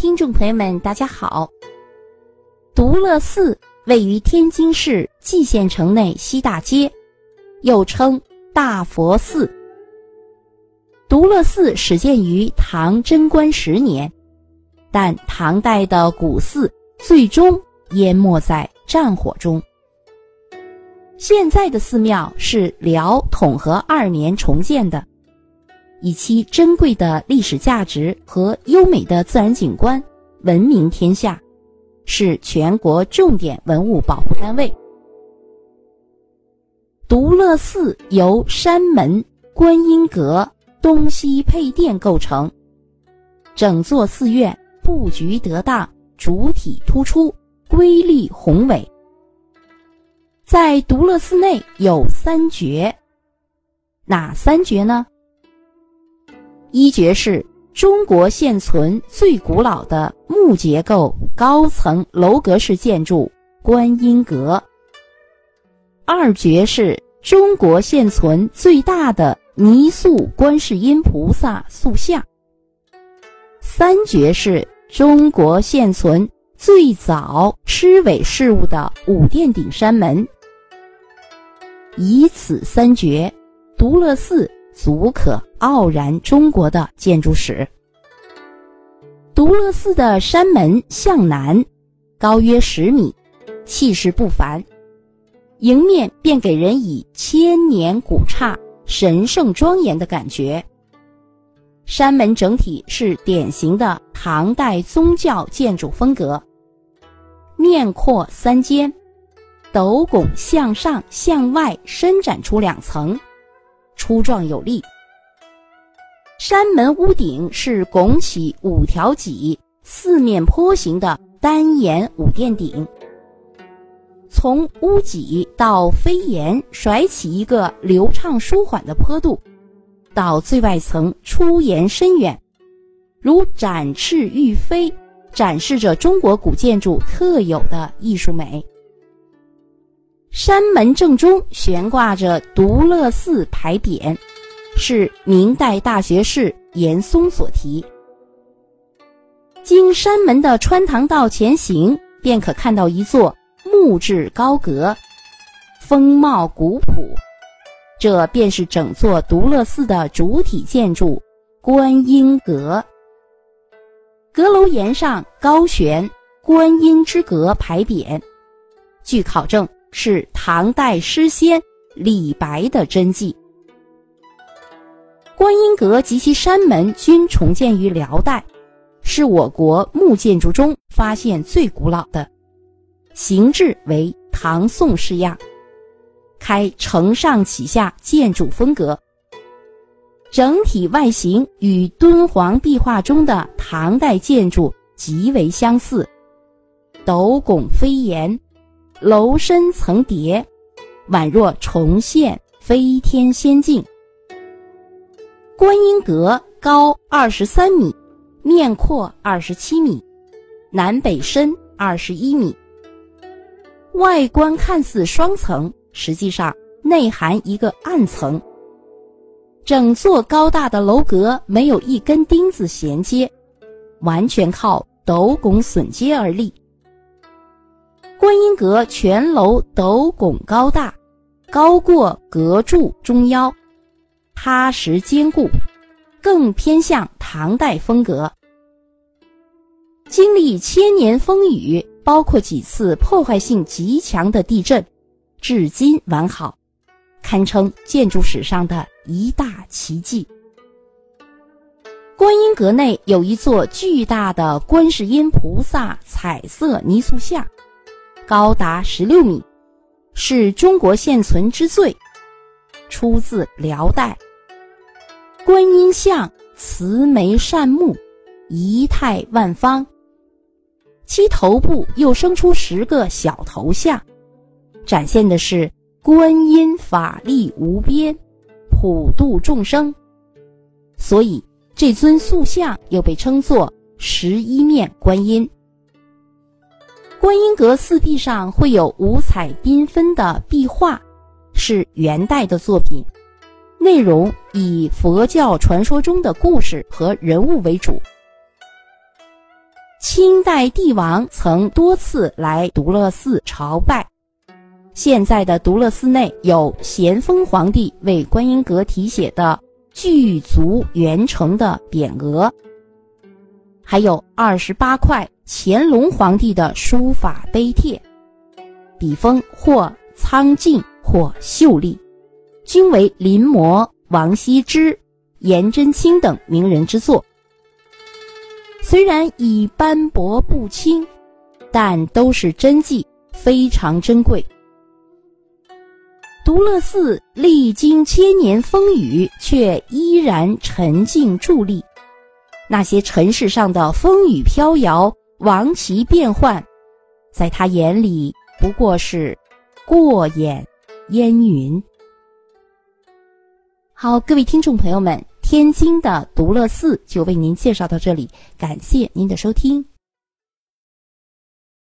听众朋友们，大家好。独乐寺位于天津市蓟县城内西大街，又称大佛寺。独乐寺始建于唐贞观十年，但唐代的古寺最终淹没在战火中。现在的寺庙是辽统和二年重建的。以其珍贵的历史价值和优美的自然景观闻名天下，是全国重点文物保护单位。独乐寺由山门、观音阁、东西配殿构成，整座寺院布局得当，主体突出，瑰丽宏伟。在独乐寺内有三绝，哪三绝呢？一绝是中国现存最古老的木结构高层楼阁式建筑观音阁。二绝是中国现存最大的泥塑观世音菩萨塑像。三绝是中国现存最早螭尾饰物的五殿顶山门。以此三绝，独乐寺。足可傲然中国的建筑史。独乐寺的山门向南，高约十米，气势不凡，迎面便给人以千年古刹、神圣庄严的感觉。山门整体是典型的唐代宗教建筑风格，面阔三间，斗拱向上向外伸展出两层。粗壮有力，山门屋顶是拱起五条脊、四面坡形的单檐五殿顶，从屋脊到飞檐甩起一个流畅舒缓的坡度，到最外层出檐深远，如展翅欲飞，展示着中国古建筑特有的艺术美。山门正中悬挂着独乐寺牌匾，是明代大学士严嵩所题。经山门的穿堂道前行，便可看到一座木质高阁，风貌古朴。这便是整座独乐寺的主体建筑——观音阁。阁楼檐上高悬“观音之阁”牌匾，据考证。是唐代诗仙李白的真迹。观音阁及其山门均重建于辽代，是我国木建筑中发现最古老的，形制为唐宋式样，开承上启下建筑风格，整体外形与敦煌壁画中的唐代建筑极为相似，斗拱飞檐。楼深层叠，宛若重现飞天仙境。观音阁高二十三米，面阔二十七米，南北深二十一米。外观看似双层，实际上内含一个暗层。整座高大的楼阁没有一根钉子衔接，完全靠斗拱榫接而立。观音阁全楼斗拱高大，高过阁柱中腰，踏实坚固，更偏向唐代风格。经历千年风雨，包括几次破坏性极强的地震，至今完好，堪称建筑史上的一大奇迹。观音阁内有一座巨大的观世音菩萨彩色泥塑像。高达十六米，是中国现存之最，出自辽代。观音像慈眉善目，仪态万方，其头部又生出十个小头像，展现的是观音法力无边，普度众生，所以这尊塑像又被称作十一面观音。观音阁四壁上会有五彩缤纷的壁画，是元代的作品，内容以佛教传说中的故事和人物为主。清代帝王曾多次来独乐寺朝拜。现在的独乐寺内有咸丰皇帝为观音阁题写的“具足圆成”的匾额，还有二十八块乾隆皇帝的书法碑帖，笔锋或苍劲或秀丽，均为临摹王羲之、颜真卿等名人之作。虽然已斑驳不清，但都是真迹，非常珍贵。独乐寺历经千年风雨，却依然沉静伫立。那些尘世上的风雨飘摇、王旗变幻，在他眼里不过是过眼烟云。好，各位听众朋友们，天津的独乐寺就为您介绍到这里，感谢您的收听。